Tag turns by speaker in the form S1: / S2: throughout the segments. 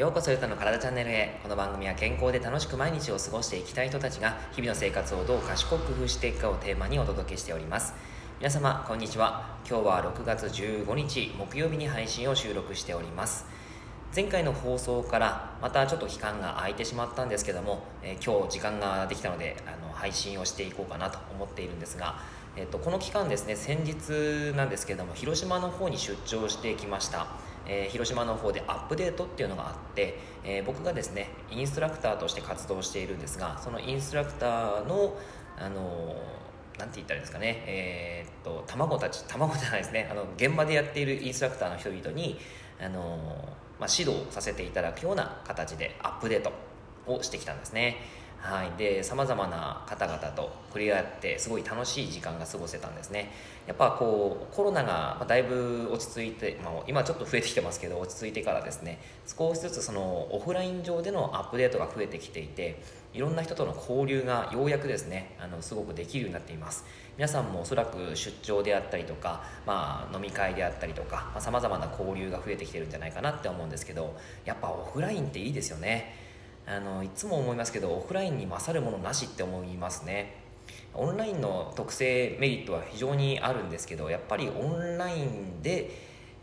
S1: ようこそゆたの体チャンネルへ。この番組は健康で楽しく毎日を過ごしていきたい人たちが日々の生活をどう賢く工夫していくかをテーマにお届けしております。皆様こんにちは。今日は6月15日木曜日に配信を収録しております。前回の放送からまたちょっと期間が空いてしまったんですけども、えー、今日時間ができたのであの配信をしていこうかなと思っているんですが、えっと、この期間ですね先日なんですけども広島の方に出張してきました。えー、広島の方でアップデートっていうのがあって、えー、僕がですねインストラクターとして活動しているんですがそのインストラクターのあのなんて言ったらいいですかね、えー、っと卵たち卵じゃないですねあの現場でやっているインストラクターの人々にあの、まあ、指導させていただくような形でアップデートをしてきたんですね。はい、でさまざまな方々と触れ合ってすごい楽しい時間が過ごせたんですね。やっぱこうコロナがだいぶ落ち着いて、まあ、今ちょっと増えてきてますけど落ち着いてからですね少しずつそのオフライン上でのアップデートが増えてきていていろんな人との交流がようやくですねあのすごくできるようになっています。皆さんもおそらく出張であったりとか、まあ、飲み会であったりとかさまざ、まな交流が増えてきてるんじゃないかなって思うんですけどやっぱオフラインっていいですよね。あのいつも思いますけどオフラインに勝るものなしって思いますね。オンラインの特性メリットは非常にあるんですけどやっぱりオンラインで、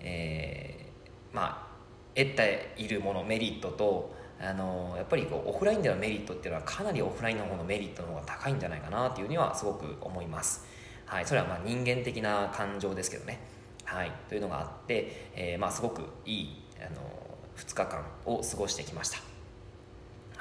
S1: えー、まあ得ているものメリットとあのやっぱりこうオフラインでのメリットっていうのはかなりオフラインの方のメリットの方が高いんじゃないかなっていうにはすごく思います、はい、それはま人間的な感情ですけどね、はい、というのがあって、えー、ま、すごくいいあの2日間を過ごしてきました。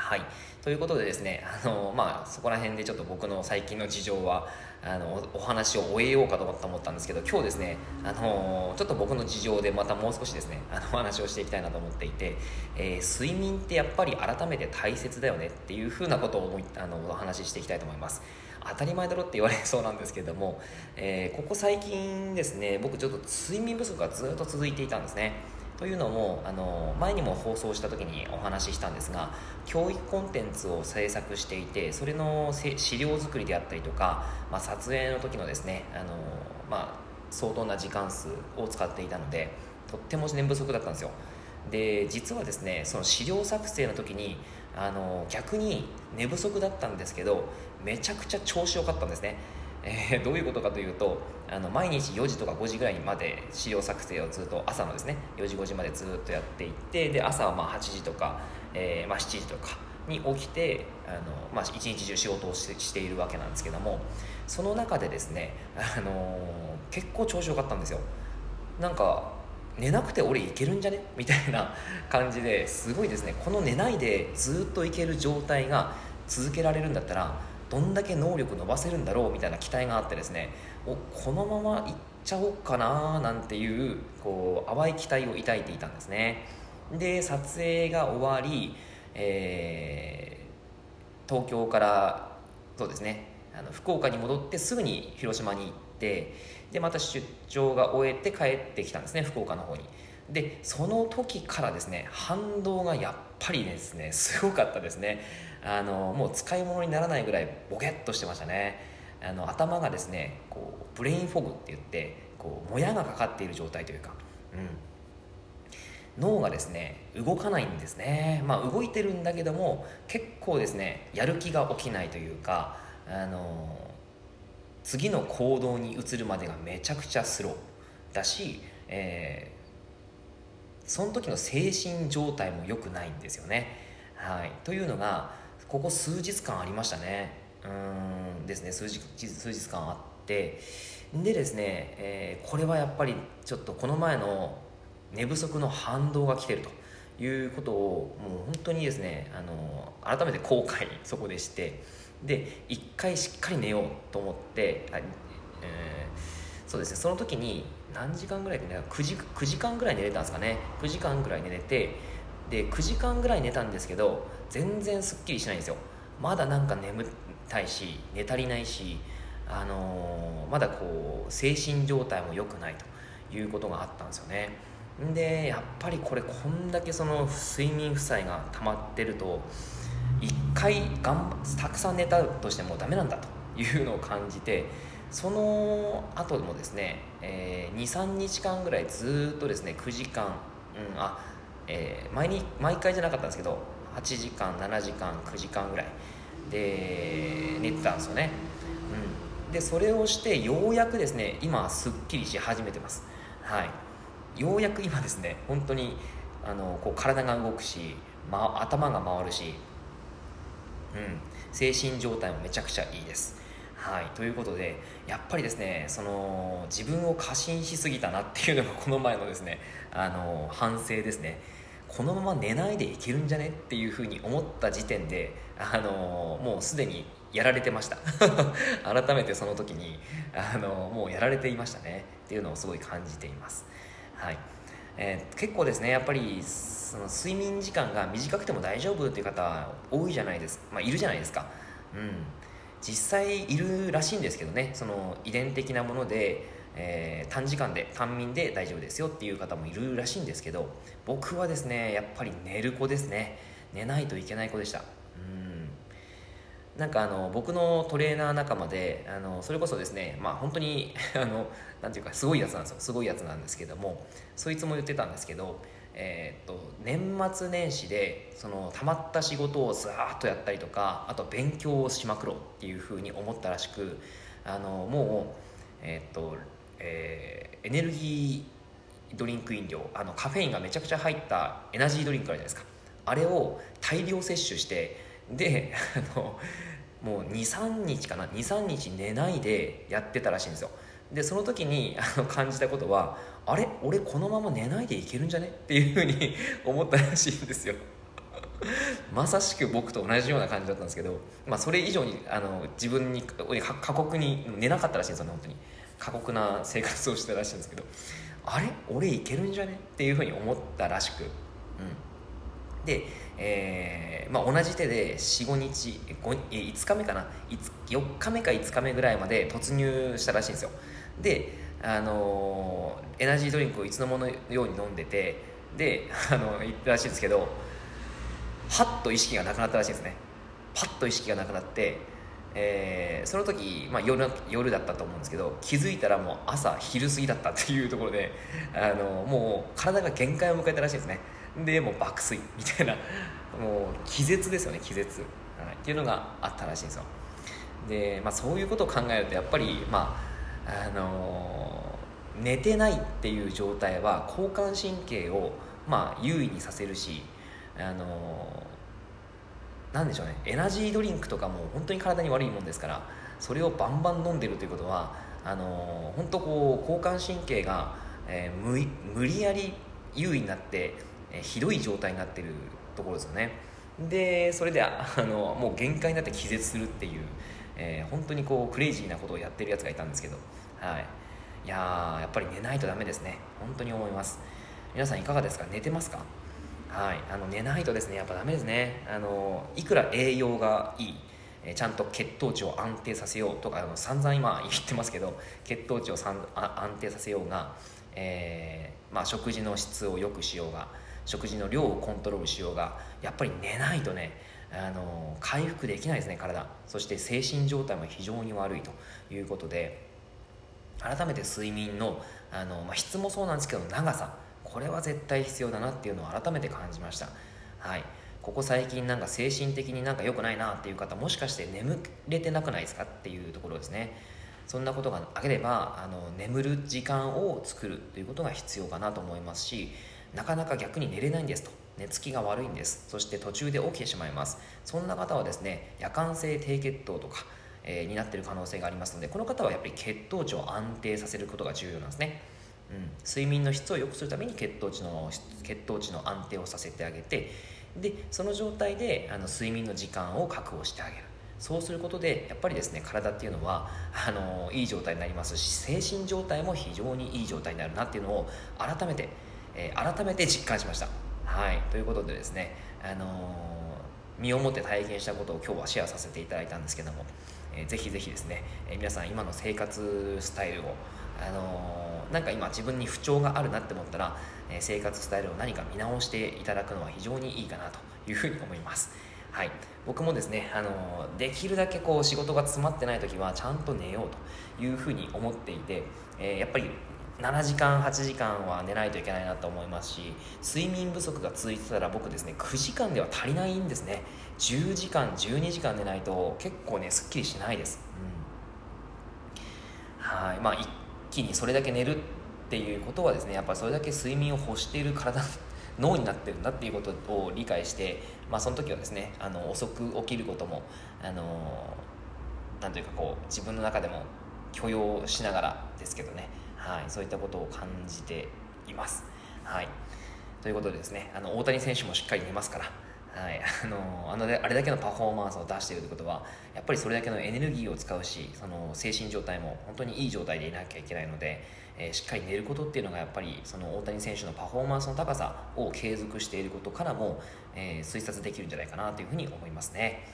S1: はい。ということでですね あの、まあ、そこら辺でちょっと僕の最近の事情はあのお話を終えようかと思ったんですけど今日ですねあのちょっと僕の事情でまたもう少しですねあの お話をしていきたいなと思っていて、えー、睡眠ってやっぱり改めて大切だよねっていうふうなことを思いあのお話ししていきたいと思います。当たり前だろって言われそうなんですけれども、えー、ここ最近ですね僕ちょっと睡眠不足がずっと続いていたんですね。というのもあの前にも放送した時にお話ししたんですが教育コンテンツを制作していてそれの資料作りであったりとか、まあ、撮影の時のですねあの、まあ、相当な時間数を使っていたのでとっても年不足だったんですよ。で実はですねその資料作成の時にあの逆に寝不足だったんですけどめちゃくちゃ調子良かったんですね。えー、どういうことかというとあの毎日4時とか5時ぐらいまで資料作成をずっと朝のですね4時5時までずっとやっていってで朝はまあ8時とか、えー、まあ、7時とかに起きてあの、まあ、一日中仕事をしているわけなんですけどもその中でですね、あのー、結構調子良かったんですよ。なんか寝なくて俺いけるんじゃね？みたいな感じですごいですね。この寝ないでずっといける状態が続けられるんだったらどんだけ能力伸ばせるんだろうみたいな期待があってですねおこのままいっちゃおうかななんていうこう淡い期待を抱いていたんですね。で撮影が終わり、えー、東京からそうですねあの福岡に戻ってすぐに広島に行ってでまた出張が終えて帰ってきたんですね福岡の方に。でその時からですね反動がやっぱりですねすごかったですね。あのもう使い物にならないぐらいボケっとしてましたね。あの頭がですねこうブレインフォグって言ってこうもやがかかっている状態というか、うん、脳がですね動かないんですね。まあ動いてるんだけども結構ですねやる気が起きないというかあの次の行動に移るまでがめちゃくちゃスローだし、えー、その時の精神状態も良くないんですよね。はい、というのがここ数日間ありましたね。うんですね。数日数日間あって。でですね、えー、これはやっぱりちょっとこの前の寝不足の反動が来てるということをもう本当にですねあの改めて後悔そこでして。で一回しっかり寝ようと思って、えー、そうですね。その時に何時間ぐらいでね 9, 時9時間ぐらい寝れたんですかね。9時間ぐらい寝れてで9時間ぐらい寝たんですけど全然すっきりしないんですよ。まだなんか眠たいし寝足りないし、あのー、まだこう精神状態も良くないということがあったんですよね。でやっぱりこれこんだけその睡眠負債が溜まってると一回がんたくさん寝たとしてもダメなんだというのを感じてその後もですね、えー、23日間ぐらいずっとですね9時間、うん、あえー、毎に毎回じゃなかったんですけど8時間7時間9時間ぐらいで寝てたんですよね、うん、でそれをしてようやくですね今すっきりし始めてます。はい。ようやく今ですね本当にあのこう体が動くし、ま、頭が回るし、うん、精神状態もめちゃくちゃいいです。はい、ということでやっぱりですねその自分を過信しすぎたなっていうのがこの前のですねあの反省ですね。このまま寝ないでいけるんじゃねっていうふうに思った時点であのもうすでにやられてました。改めてその時にあのもうやられていましたね。っていうのをすごい感じています、はい。えー、結構ですねやっぱりその睡眠時間が短くても大丈夫っていう方多いじゃないです、まあ、いるじゃないですか、うん、実際いるらしいんですけどね。その遺伝的なもので、えー、短時間で短眠で大丈夫ですよっていう方もいるらしいんですけど僕はですねやっぱり寝る子ですね。寝ないといけない子でした。うん。なんかあの僕のトレーナー仲間であのそれこそですねまあ本当に あのなていうかすごいやつなんですよ。すごいやつなんですけどもそいつも言ってたんですけどえー、っと年末年始でそのたまった仕事をずーっとやったりとかあと勉強をしまくろうっていうふうに思ったらしくあのもう、えー、っとえー、エネルギードリンク飲料あのカフェインがめちゃくちゃ入ったエナジードリンクあるじゃないですか。あれを大量摂取してであのもう23日かな？23日寝ないでやってたらしいんですよ。でその時にあの感じたことはあれ？俺このまま寝ないでいけるんじゃね？っていうふうに 思ったらしいんですよ。まさしく僕と同じような感じだったんですけど、まあ、それ以上にあの自分に過酷に寝なかったらしいんですよね本当に。過酷な生活をしてたらしいんですけどあれ？俺いけるんじゃね？っていうふうに思ったらしく、うん、で、えーまあ、同じ手で45日 5, 5日目かな？4日目か5日目ぐらいまで突入したらしいんですよ。であのエナジードリンクをいつのものように飲んでてで あの言ったらしいんですけどはっと意識がなくなったらしいんですね。パッと意識がなくなって、えー、その時、まあ夜、夜だったと思うんですけど気づいたらもう朝昼過ぎだったっていうところであのもう体が限界を迎えたらしいですね。でもう爆睡みたいな。もう気絶ですよね気絶、はい、っていうのがあったらしいんですよ。で、まあ、そういうことを考えるとやっぱりまああの寝てないっていう状態は交感神経を、まあ、優位にさせるしあのなんでしょうね。エナジードリンクとかも本当に体に悪いもんですからそれをバンバン飲んでるということはあの本当こう交感神経が、えー、無理やり優位になって、えー、ひどい状態になってるところですよね。でそれであのもう限界になって気絶するっていうえー、本当にこうクレイジーなことをやってるやつがいたんですけど、はい、いややっぱり寝ないとダメですね。本当に思います。皆さんいかがですか？寝てますか？はい。あの寝ないとですねやっぱダメですね。あのいくら栄養がいいえちゃんと血糖値を安定させようとかあの散々今言ってますけど血糖値をさんあ安定させようが、えー、まあ、食事の質を良くしようが食事の量をコントロールしようがやっぱり寝ないとねあの回復できないですね体。そして精神状態も非常に悪いということで改めて睡眠のあの、まあ、質もそうなんですけど長さ。これは絶対必要だなっていうのを改めて感じました。はい。ここ最近なんか精神的になんか良くないなっていう方もしかして眠れてなくないですかっていうところですね。そんなことがなければあの眠る時間を作るということが必要かなと思いますしなかなか逆に寝れないんですと。寝つきが悪いんです。そして途中で起きてしまいます。そんな方はですね夜間性低血糖とか、えー、になっている可能性がありますのでこの方はやっぱり血糖値を安定させることが重要なんですね、うん、睡眠の質を良くするために血糖値の血糖値の安定をさせてあげてでその状態であの睡眠の時間を確保してあげる。そうすることでやっぱりですね体っていうのはあのいい状態になりますし精神状態も非常にいい状態になるなっていうのを改めて、えー、改めて実感しました。はい。ということでですね、あのー、身をもって体験したことを今日はシェアさせていただいたんですけども、えー、ぜひぜひですね、えー、皆さん今の生活スタイルをあのー、なんか今自分に不調があるなって思ったら、えー、生活スタイルを何か見直していただくのは非常にいいかなというふうに思います。はい、僕もですね、あのできるだけこう仕事が詰まってない時はちゃんと寝ようというふうに思っていて、え、やっぱり7時間8時間は寝ないといけないなと思いますし睡眠不足が続いてたら僕ですね9時間では足りないんですね。10時間12時間寝ないと結構ねすっきりしないです、うん、はい。まあ一気にそれだけ寝るっていうことはですねやっぱりそれだけ睡眠を欲している体 脳になってるんだっていうことを理解して、まあ、その時はですねあの遅く起きることもあのなんというかこう自分の中でも許容しながらですけどね、はい、そういったことを感じています。はい、ということでですねあの大谷選手もしっかり寝ますから。はい、あのあのあれだけのパフォーマンスを出しているということはやっぱりそれだけのエネルギーを使うしその精神状態も本当にいい状態でいなきゃいけないので、えー、しっかり寝ることっていうのがやっぱりその大谷選手のパフォーマンスの高さを継続していることからも、えー、推察できるんじゃないかなというふうに思いますね。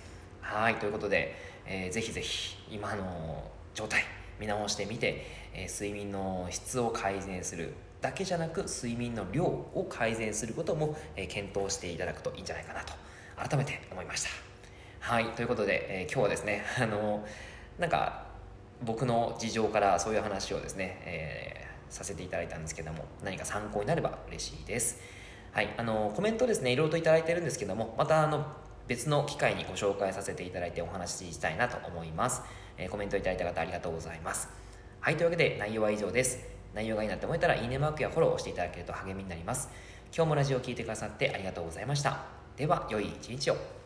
S1: はいということで、えー、ぜひぜひ今の状態見直してみて、え睡眠の質を改善する。だけじゃなく睡眠の量を改善することも、え検討していただくといいんじゃないかなと。改めて思いました。はい。ということで、え今日はですね あのなんか僕の事情からそういう話をですね、えー、させていただいたんですけども何か参考になれば嬉しいです。はい。あのコメントですねいろいろと頂いてるんですけどもまたあの別の機会にご紹介させていただいてお話ししたいなと思います。え、コメントいただいた方ありがとうございます。はい、というわけで内容は以上です。内容がいいなって思えたらいいねマークやフォローをしていただけると励みになります。今日もラジオを聴いてくださってありがとうございました。では、良い一日を。